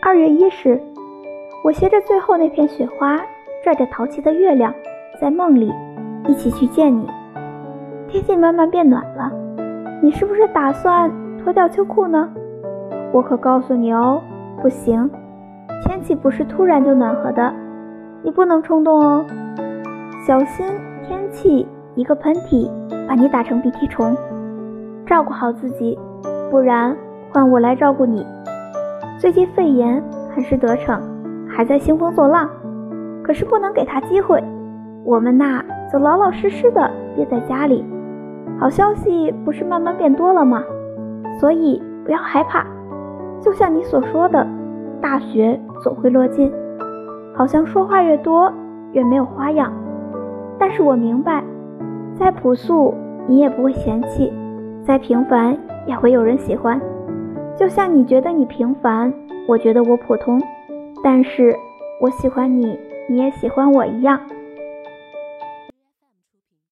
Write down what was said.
二月一日，我携着最后那片雪花，拽着淘气的月亮，在梦里一起去见你。天气慢慢变暖了，你是不是打算脱掉秋裤呢？我可告诉你哦，不行，天气不是突然就暖和的，你不能冲动哦，小心天气一个喷嚏把你打成鼻涕虫。照顾好自己，不然换我来照顾你。最近肺炎很是得逞，还在兴风作浪，可是不能给他机会。我们呐，就老老实实的憋在家里。好消息不是慢慢变多了吗？所以不要害怕。就像你所说的，大雪总会落尽。好像说话越多越没有花样，但是我明白，再朴素你也不会嫌弃，再平凡也会有人喜欢。就像你觉得你平凡，我觉得我普通，但是我喜欢你，你也喜欢我一样。